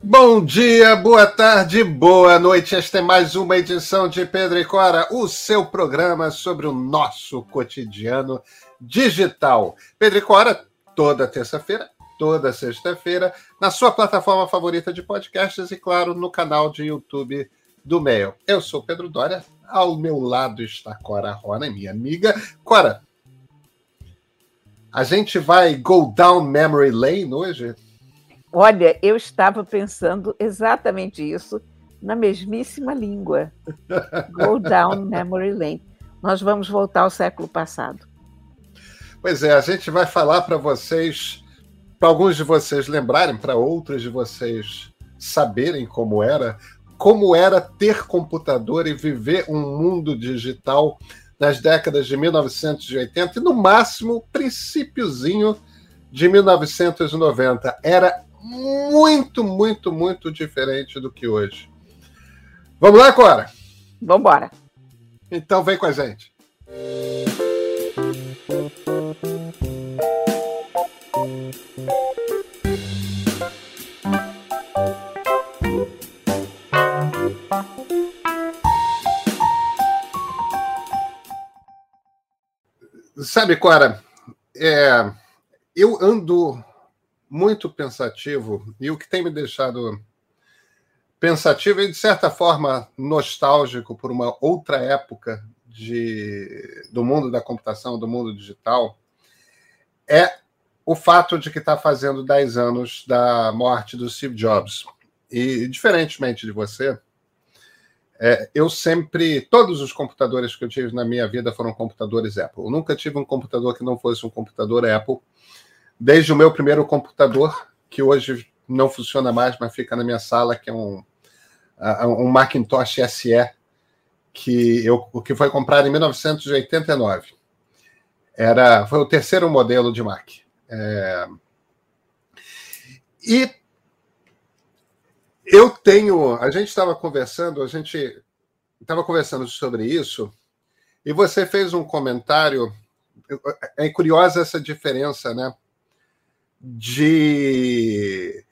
Bom dia, boa tarde, boa noite. Esta é mais uma edição de Pedro e Cora, o seu programa sobre o nosso cotidiano digital. Pedro e Cora, toda terça-feira, toda sexta-feira, na sua plataforma favorita de podcasts e, claro, no canal de YouTube do Meio. Eu sou Pedro Dória, ao meu lado está Cora Rona, minha amiga. Cora, a gente vai go down memory lane hoje? Olha, eu estava pensando exatamente isso na mesmíssima língua. Go down memory lane. Nós vamos voltar ao século passado. Pois é, a gente vai falar para vocês, para alguns de vocês lembrarem, para outros de vocês saberem como era, como era ter computador e viver um mundo digital nas décadas de 1980 e no máximo princípiozinho de 1990. Era muito, muito, muito diferente do que hoje. Vamos lá, Cora? Vamos embora. Então vem com a gente. Sabe, Cora, é, eu ando muito pensativo e o que tem me deixado pensativo e, de certa forma, nostálgico por uma outra época de, do mundo da computação, do mundo digital, é o fato de que está fazendo 10 anos da morte do Steve Jobs. E, diferentemente de você, é, eu sempre. Todos os computadores que eu tive na minha vida foram computadores Apple. Eu nunca tive um computador que não fosse um computador Apple desde o meu primeiro computador, que hoje não funciona mais, mas fica na minha sala, que é um, um Macintosh SE, que, eu, que foi comprado em 1989. Era, foi o terceiro modelo de Mac. É, e eu tenho. A gente estava conversando, a gente estava conversando sobre isso, e você fez um comentário. É curiosa essa diferença, né? De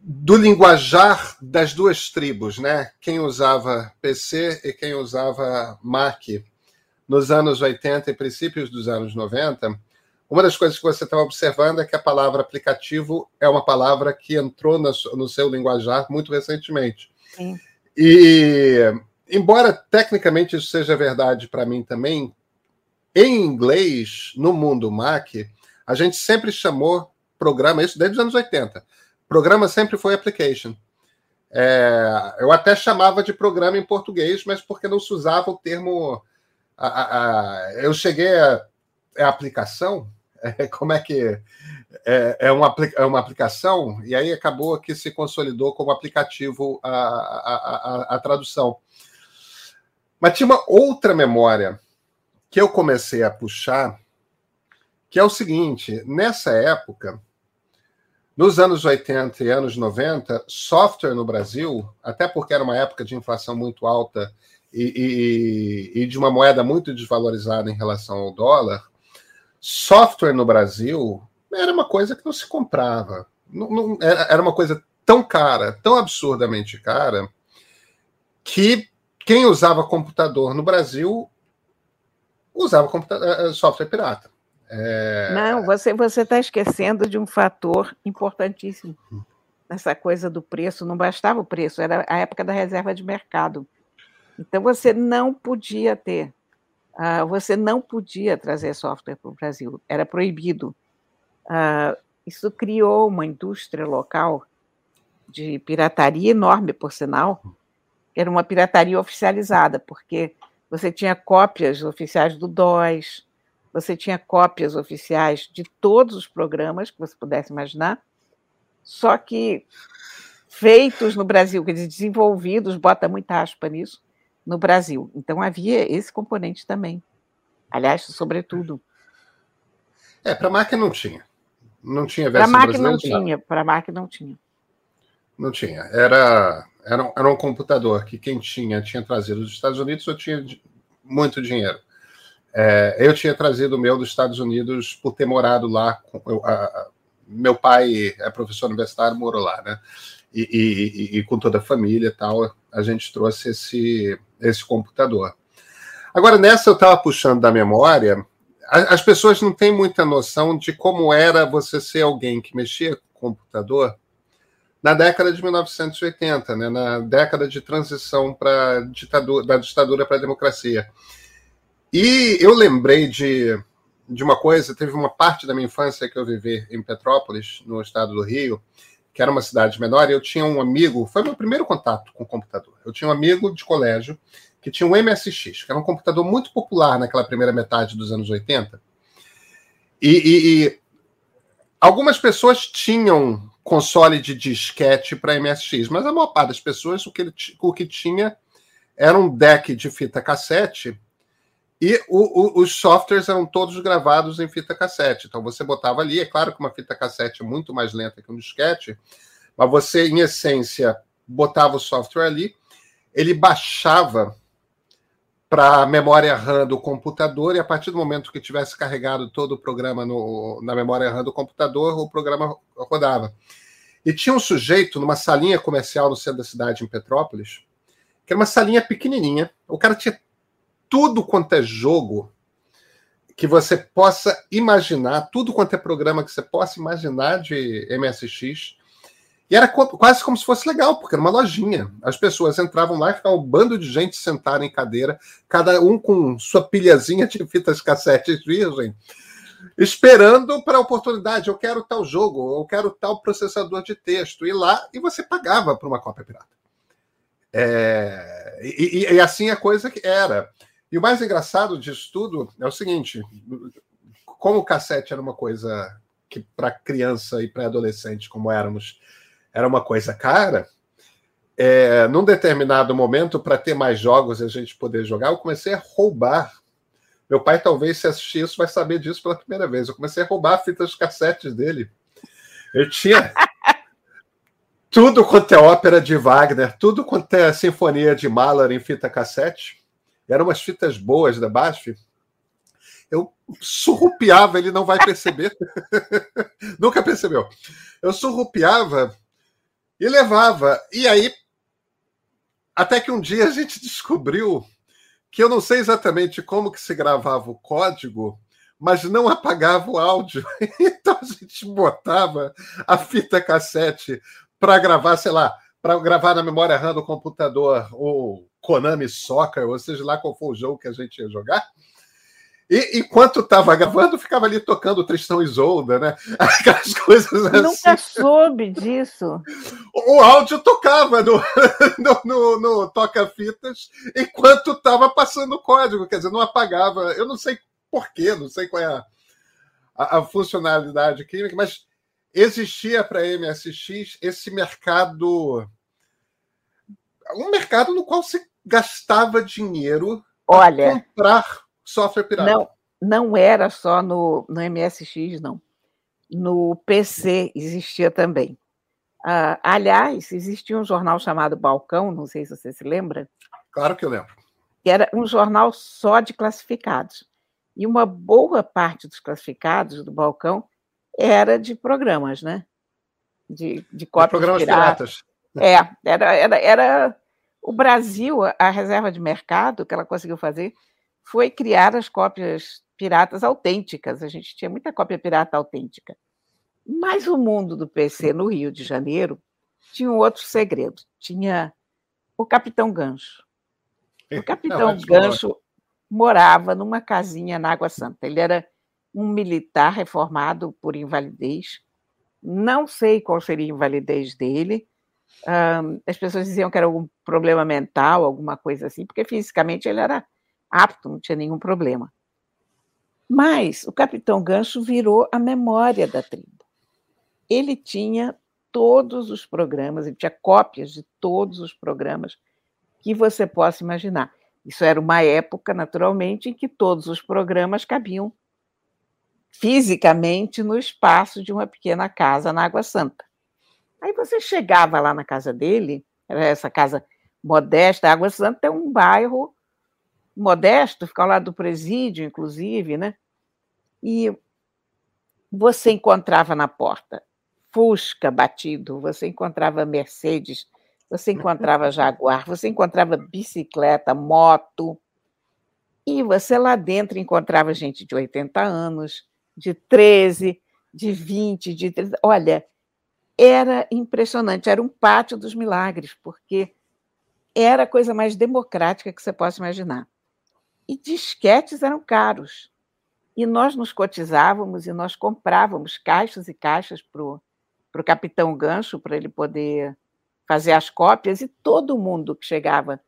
do linguajar das duas tribos, né? Quem usava PC e quem usava Mac nos anos 80 e princípios dos anos 90. Uma das coisas que você estava observando é que a palavra aplicativo é uma palavra que entrou no seu linguajar muito recentemente. Sim. E, embora tecnicamente isso seja verdade para mim também, em inglês, no mundo Mac, a gente sempre chamou programa, isso desde os anos 80. Programa sempre foi application. É, eu até chamava de programa em português, mas porque não se usava o termo. A, a, a, eu cheguei a. É aplicação? É, como é que. É, é, uma, é uma aplicação, e aí acabou que se consolidou como aplicativo a, tradução. Mas tinha uma outra memória que eu comecei a puxar que é o seguinte: nessa época, nos anos 80 e anos 90, software no Brasil, até porque era uma época de inflação muito alta e, e, e de uma moeda muito desvalorizada em relação ao dólar, software no Brasil era uma coisa que não se comprava. Não, não, era uma coisa tão cara, tão absurdamente cara, que quem usava computador no Brasil usava eh, software pirata. É... Não, você está esquecendo de um fator importantíssimo nessa coisa do preço. Não bastava o preço, era a época da reserva de mercado. Então você não podia ter, uh, você não podia trazer software para o Brasil, era proibido. Uh, isso criou uma indústria local de pirataria enorme, por sinal. Era uma pirataria oficializada, porque você tinha cópias oficiais do DOS, você tinha cópias oficiais de todos os programas que você pudesse imaginar, só que feitos no Brasil, quer dizer, desenvolvidos, bota muita aspa nisso, no Brasil. Então havia esse componente também. Aliás, sobretudo. É, para a máquina não tinha. Não tinha versão Para a máquina não tinha, para a máquina não tinha. Não tinha. Era, era, um, era um computador que quem tinha tinha trazido dos Estados Unidos ou tinha muito dinheiro. É, eu tinha trazido o meu dos Estados Unidos por ter morado lá. Eu, a, meu pai é professor universitário, morou lá, né? E, e, e, e com toda a família e tal, a gente trouxe esse, esse computador. Agora, nessa eu estava puxando da memória, as pessoas não têm muita noção de como era você ser alguém que mexia com computador na década de 1980, né, na década de transição para ditadura, da ditadura para a democracia. E eu lembrei de, de uma coisa, teve uma parte da minha infância que eu vivi em Petrópolis, no estado do Rio, que era uma cidade menor, e eu tinha um amigo, foi meu primeiro contato com o computador. Eu tinha um amigo de colégio que tinha um MSX, que era um computador muito popular naquela primeira metade dos anos 80. E, e, e algumas pessoas tinham console de disquete para MSX, mas a maior parte das pessoas o que, ele, o que tinha era um deck de fita cassete e o, o, os softwares eram todos gravados em fita cassete. Então você botava ali, é claro que uma fita cassete é muito mais lenta que um disquete, mas você, em essência, botava o software ali, ele baixava para a memória RAM do computador e a partir do momento que tivesse carregado todo o programa no, na memória RAM do computador, o programa rodava. E tinha um sujeito numa salinha comercial no centro da cidade, em Petrópolis, que era uma salinha pequenininha. O cara tinha tudo quanto é jogo que você possa imaginar, tudo quanto é programa que você possa imaginar de MSX. E era quase como se fosse legal, porque era uma lojinha. As pessoas entravam lá e ficava um bando de gente sentada em cadeira, cada um com sua pilhazinha de fitas cassetes virgem, esperando para a oportunidade. Eu quero tal jogo, eu quero tal processador de texto. E lá, e você pagava por uma cópia pirata. É, e, e, e assim a coisa que era. E o mais engraçado disso tudo é o seguinte: como o cassete era uma coisa que para criança e pré-adolescente, como éramos, era uma coisa cara, é, num determinado momento, para ter mais jogos e a gente poder jogar, eu comecei a roubar. Meu pai, talvez, se assistir isso, vai saber disso pela primeira vez. Eu comecei a roubar fitas cassetes dele. Eu tinha tudo quanto é ópera de Wagner, tudo quanto é sinfonia de Mahler em fita cassete. Eram umas fitas boas da BASF. Eu surrupiava, ele não vai perceber. Nunca percebeu. Eu surrupiava e levava. E aí, até que um dia a gente descobriu que eu não sei exatamente como que se gravava o código, mas não apagava o áudio. Então a gente botava a fita cassete para gravar, sei lá, para gravar na memória RAM do computador o Konami Soccer, ou seja lá qual for o jogo que a gente ia jogar. E enquanto estava gravando, ficava ali tocando Tristão e Isolda, né? Aquelas coisas assim. Nunca soube disso. O áudio tocava no, no, no, no toca-fitas enquanto estava passando o código, quer dizer, não apagava. Eu não sei porquê, não sei qual é a, a, a funcionalidade química, mas existia para a MSX esse mercado. Um mercado no qual se gastava dinheiro para comprar software pirata. Não, não era só no, no MSX, não. No PC existia também. Uh, aliás, existia um jornal chamado Balcão, não sei se você se lembra. Claro que eu lembro. Que era um jornal só de classificados. E uma boa parte dos classificados do Balcão era de programas, né? De, de cópias de programas piratas. É, era, era, era o Brasil, a reserva de mercado que ela conseguiu fazer foi criar as cópias piratas autênticas. A gente tinha muita cópia pirata autêntica. Mas o mundo do PC no Rio de Janeiro tinha um outro segredo. Tinha o Capitão Gancho. O Capitão Não, Gancho morava numa casinha na Água Santa. Ele era um militar reformado por invalidez. Não sei qual seria a invalidez dele. As pessoas diziam que era algum problema mental, alguma coisa assim, porque fisicamente ele era apto, não tinha nenhum problema. Mas o Capitão Gancho virou a memória da tribo. Ele tinha todos os programas, ele tinha cópias de todos os programas que você possa imaginar. Isso era uma época, naturalmente, em que todos os programas cabiam fisicamente no espaço de uma pequena casa na Água Santa. Aí você chegava lá na casa dele, era essa casa modesta, Água Santa é um bairro modesto, ficar ao lado do presídio, inclusive, né? E você encontrava na porta Fusca batido, você encontrava Mercedes, você encontrava Jaguar, você encontrava bicicleta, moto, e você lá dentro encontrava gente de 80 anos, de 13, de 20, de 30. Olha, era impressionante, era um pátio dos milagres, porque era a coisa mais democrática que você possa imaginar. E disquetes eram caros. E nós nos cotizávamos e nós comprávamos caixas e caixas para o capitão Gancho, para ele poder fazer as cópias, e todo mundo que chegava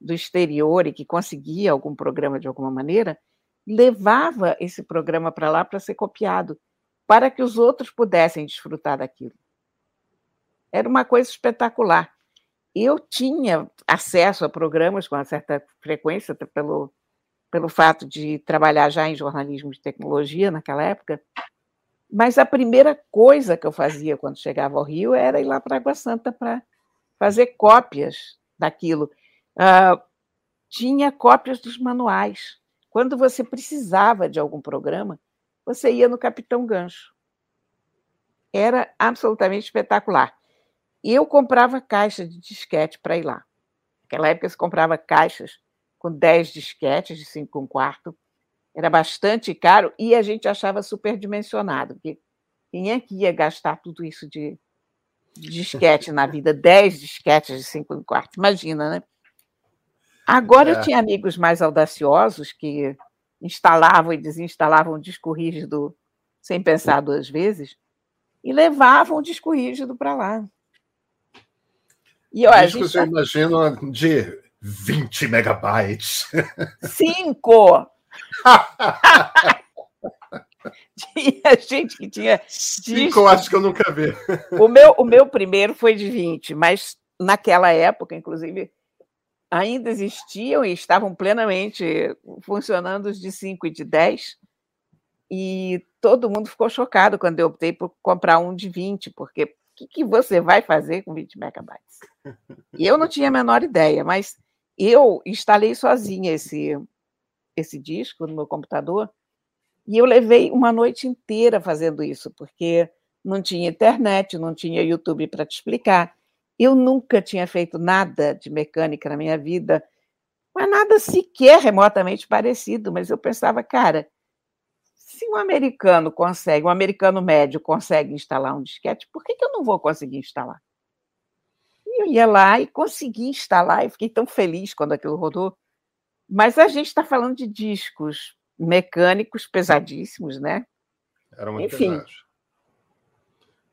do exterior e que conseguia algum programa de alguma maneira, levava esse programa para lá para ser copiado, para que os outros pudessem desfrutar daquilo. Era uma coisa espetacular. Eu tinha acesso a programas com uma certa frequência, pelo, pelo fato de trabalhar já em jornalismo de tecnologia naquela época, mas a primeira coisa que eu fazia quando chegava ao Rio era ir lá para Água Santa para fazer cópias daquilo. Uh, tinha cópias dos manuais. Quando você precisava de algum programa, você ia no Capitão Gancho. Era absolutamente espetacular. Eu comprava caixa de disquete para ir lá. Naquela época, você comprava caixas com 10 disquetes de 5 um quarto. Era bastante caro e a gente achava superdimensionado, porque quem é que ia gastar tudo isso de, de disquete na vida? 10 disquetes de 5 um quarto. Imagina, né? Agora é. eu tinha amigos mais audaciosos que instalavam e desinstalavam o disco rígido sem pensar duas vezes e levavam o disco rígido para lá. E, ó, Discos, gente... eu imagino, de 20 megabytes. Cinco! tinha gente que tinha. Cinco, eu acho que eu nunca vi. o, meu, o meu primeiro foi de 20, mas naquela época, inclusive, ainda existiam e estavam plenamente funcionando os de 5 e de 10. E todo mundo ficou chocado quando eu optei por comprar um de 20, porque que, que você vai fazer com 20 megabytes? E eu não tinha a menor ideia, mas eu instalei sozinha esse, esse disco no meu computador e eu levei uma noite inteira fazendo isso, porque não tinha internet, não tinha YouTube para te explicar. Eu nunca tinha feito nada de mecânica na minha vida, mas nada sequer remotamente parecido. Mas eu pensava, cara, se um americano consegue, um americano médio consegue instalar um disquete, por que, que eu não vou conseguir instalar? E eu ia lá e consegui instalar, e fiquei tão feliz quando aquilo rodou. Mas a gente está falando de discos mecânicos pesadíssimos, né? Era muito Enfim, pesados.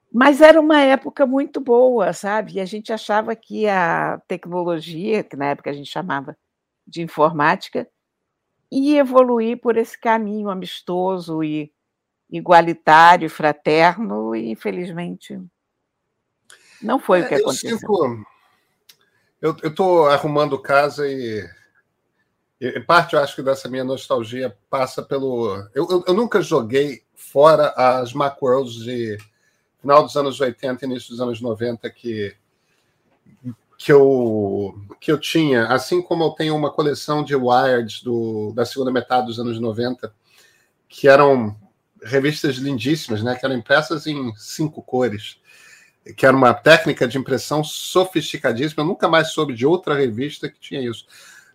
Mas era uma época muito boa, sabe? E a gente achava que a tecnologia, que na época a gente chamava de informática, ia evoluir por esse caminho amistoso e igualitário, fraterno, e infelizmente não foi é, o que aconteceu. Sinto, eu estou arrumando casa e, em parte, eu acho que dessa minha nostalgia passa pelo. Eu, eu, eu nunca joguei fora as Macworlds de final dos anos 80, início dos anos 90, que, que, eu, que eu tinha, assim como eu tenho uma coleção de Wired do, da segunda metade dos anos 90, que eram revistas lindíssimas, né, que eram impressas em cinco cores, que era uma técnica de impressão sofisticadíssima. Eu nunca mais soube de outra revista que tinha isso.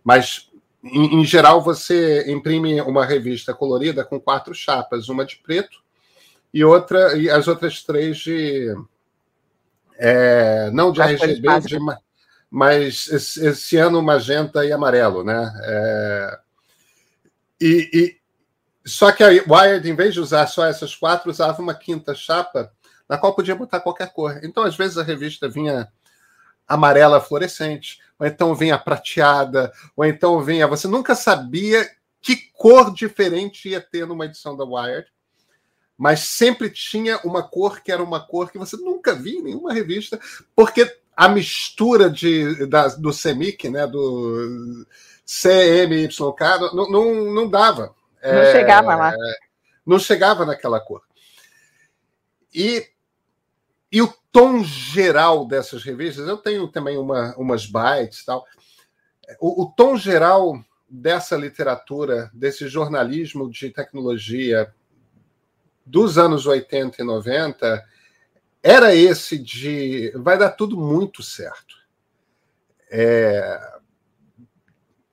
Mas, em, em geral, você imprime uma revista colorida com quatro chapas, uma de preto, e outra e as outras três de é, não de RGB, de, mas esse, esse, ano magenta e amarelo, né? É, e, e, só que a Wired, em vez de usar só essas quatro, usava uma quinta chapa na qual podia botar qualquer cor. Então, às vezes a revista vinha amarela fluorescente, ou então vinha prateada, ou então vinha. Você nunca sabia que cor diferente ia ter numa edição da Wired mas sempre tinha uma cor que era uma cor que você nunca viu em nenhuma revista, porque a mistura de, da, do CMYK, né, do CMYK, não, não, não dava. Não é, chegava lá. Não chegava naquela cor. E, e o tom geral dessas revistas, eu tenho também uma, umas bytes e tal. O, o tom geral dessa literatura, desse jornalismo de tecnologia dos anos 80 e 90 era esse de vai dar tudo muito certo. É,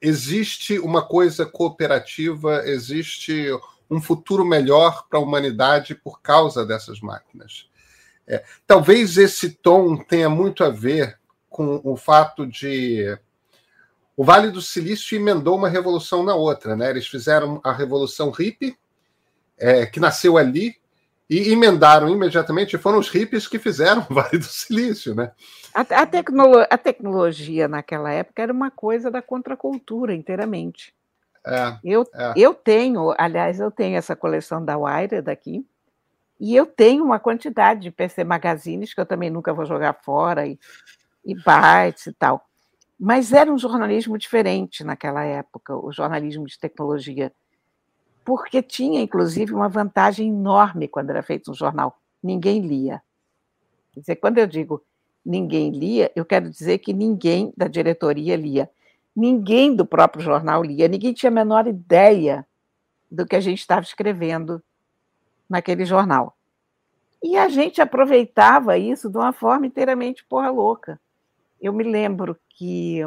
existe uma coisa cooperativa, existe um futuro melhor para a humanidade por causa dessas máquinas. É, talvez esse tom tenha muito a ver com o fato de o Vale do Silício emendou uma revolução na outra, né? Eles fizeram a revolução hippie, é, que nasceu ali, e emendaram imediatamente. Foram os hippies que fizeram o Vale do Silício, né? A, a, a tecnologia naquela época era uma coisa da contracultura inteiramente. É, eu, é. eu tenho, aliás, eu tenho essa coleção da Wire daqui, e eu tenho uma quantidade de PC Magazines que eu também nunca vou jogar fora, e, e bytes e tal. Mas era um jornalismo diferente naquela época, o jornalismo de tecnologia, porque tinha, inclusive, uma vantagem enorme quando era feito um jornal: ninguém lia. Quer dizer, quando eu digo ninguém lia, eu quero dizer que ninguém da diretoria lia, ninguém do próprio jornal lia, ninguém tinha a menor ideia do que a gente estava escrevendo naquele jornal. E a gente aproveitava isso de uma forma inteiramente porra louca. Eu me lembro que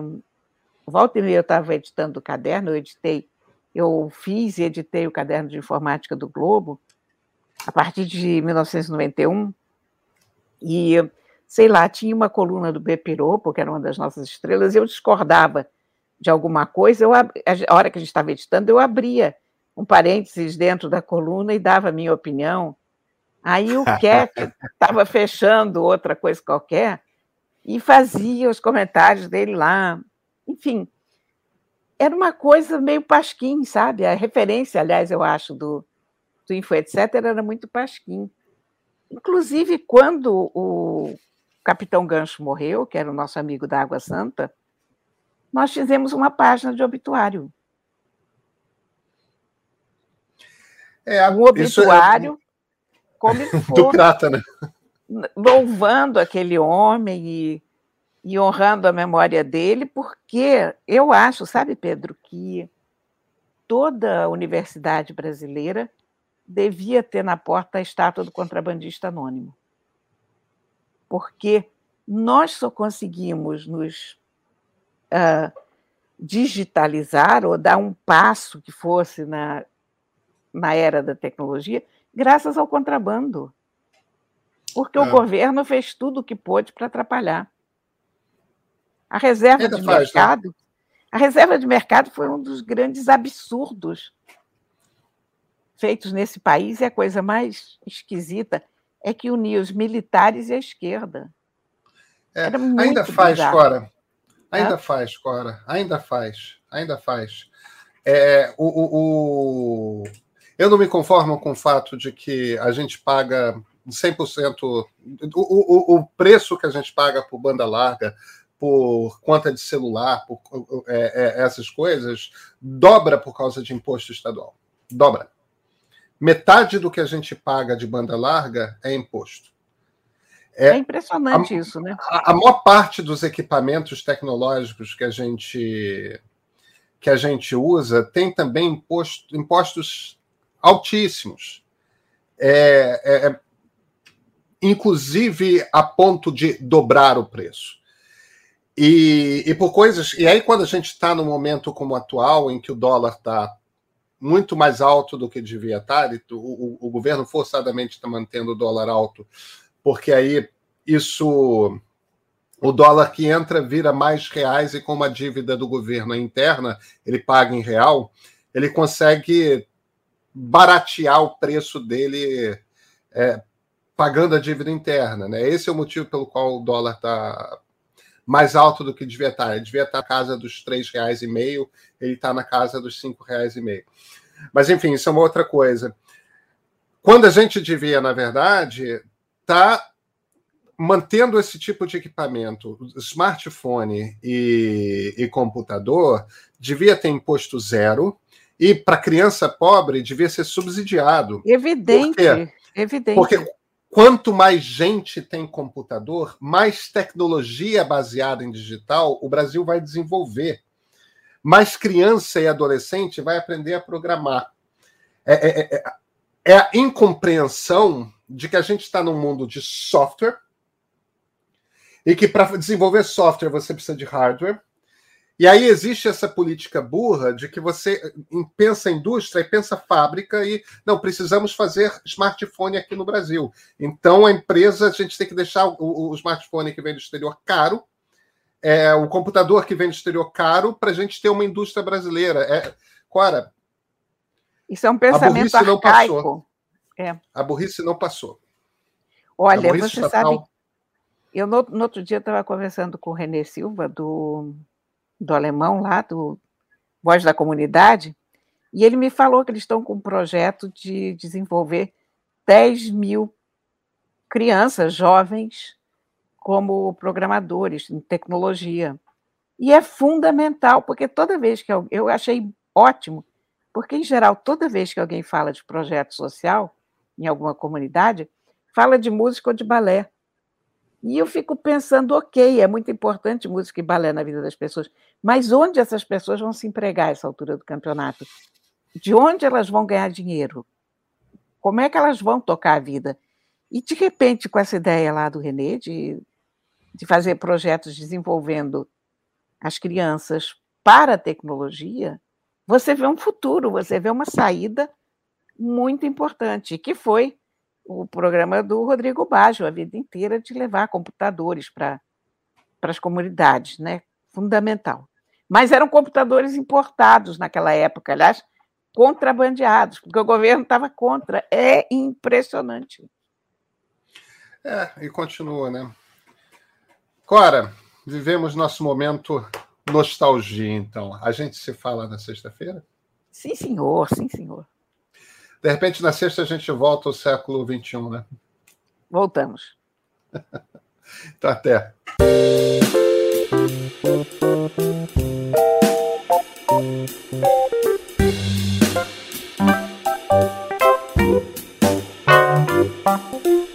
volta e meia eu estava editando o caderno, eu editei, eu fiz e editei o caderno de informática do Globo a partir de 1991 e sei lá, tinha uma coluna do Bepiropo, que era uma das nossas estrelas, e eu discordava de alguma coisa, eu, a hora que a gente estava editando, eu abria um parênteses dentro da coluna e dava a minha opinião. Aí o Keck estava fechando outra coisa qualquer, e fazia os comentários dele lá. Enfim, era uma coisa meio pasquim, sabe? A referência, aliás, eu acho, do, do Info Etc. era muito pasquim. Inclusive, quando o Capitão Gancho morreu, que era o nosso amigo da Água Santa, nós fizemos uma página de obituário. É, um obituário, é... como do Prata, né? louvando aquele homem e, e honrando a memória dele, porque eu acho, sabe, Pedro, que toda a universidade brasileira devia ter na porta a estátua do contrabandista anônimo. Porque nós só conseguimos nos uh, digitalizar ou dar um passo que fosse na, na era da tecnologia graças ao contrabando porque é. o governo fez tudo o que pôde para atrapalhar. A reserva Ainda de faz, mercado, né? a reserva de mercado foi um dos grandes absurdos feitos nesse país e a coisa mais esquisita é que unia os militares e a esquerda. É, ainda faz, bizarro. Cora. Ainda faz, Cora. Ainda faz. Ainda faz. É, o, o, o, Eu não me conformo com o fato de que a gente paga 100%. O, o, o preço que a gente paga por banda larga, por conta de celular, por é, é, essas coisas, dobra por causa de imposto estadual. Dobra. Metade do que a gente paga de banda larga é imposto. É, é impressionante a, isso, né? A, a maior parte dos equipamentos tecnológicos que a gente que a gente usa tem também imposto, impostos altíssimos. É, é, é inclusive a ponto de dobrar o preço. E, e por coisas. E aí, quando a gente está no momento como atual, em que o dólar está muito mais alto do que devia estar, o, o, o governo forçadamente está mantendo o dólar alto, porque aí isso. O dólar que entra vira mais reais e com uma dívida do governo interna, ele paga em real, ele consegue baratear o preço dele é, pagando a dívida interna. Né? Esse é o motivo pelo qual o dólar está mais alto do que devia estar. Ele devia estar na casa dos R$ 3,5, ele está na casa dos R$ 5,5. Mas, enfim, isso é uma outra coisa. Quando a gente devia, na verdade, tá mantendo esse tipo de equipamento, smartphone e, e computador, devia ter imposto zero, e para criança pobre devia ser subsidiado. Evidente. Evidente. Porque Quanto mais gente tem computador, mais tecnologia baseada em digital o Brasil vai desenvolver. Mais criança e adolescente vai aprender a programar. É, é, é, é é a incompreensão de que a gente está num mundo de software e que para desenvolver software você precisa de hardware. E aí existe essa política burra de que você pensa indústria e pensa fábrica e não precisamos fazer smartphone aqui no Brasil. Então a empresa a gente tem que deixar o, o smartphone que vem do exterior caro, é, o computador que vem do exterior caro para a gente ter uma indústria brasileira. É, Cora, isso é um pensamento a arcaico. Não passou. É. A burrice não passou. Olha, você estatal... sabe, eu no, no outro dia estava conversando com o Renê Silva, do, do alemão lá, do Voz da Comunidade, e ele me falou que eles estão com um projeto de desenvolver 10 mil crianças, jovens, como programadores em tecnologia. E é fundamental, porque toda vez que eu, eu achei ótimo porque, em geral, toda vez que alguém fala de projeto social em alguma comunidade, fala de música ou de balé. E eu fico pensando, ok, é muito importante música e balé na vida das pessoas, mas onde essas pessoas vão se empregar essa altura do campeonato? De onde elas vão ganhar dinheiro? Como é que elas vão tocar a vida? E, de repente, com essa ideia lá do Renê de, de fazer projetos desenvolvendo as crianças para a tecnologia, você vê um futuro, você vê uma saída muito importante, que foi o programa do Rodrigo Baggio, a vida inteira, de levar computadores para as comunidades, né? fundamental. Mas eram computadores importados naquela época, aliás, contrabandeados, porque o governo estava contra. É impressionante. É, e continua, né? Cora, vivemos nosso momento nostalgia, então. A gente se fala na sexta-feira? Sim, senhor, sim, senhor. De repente, na sexta, a gente volta ao século XXI, né? Voltamos. então, até. Thank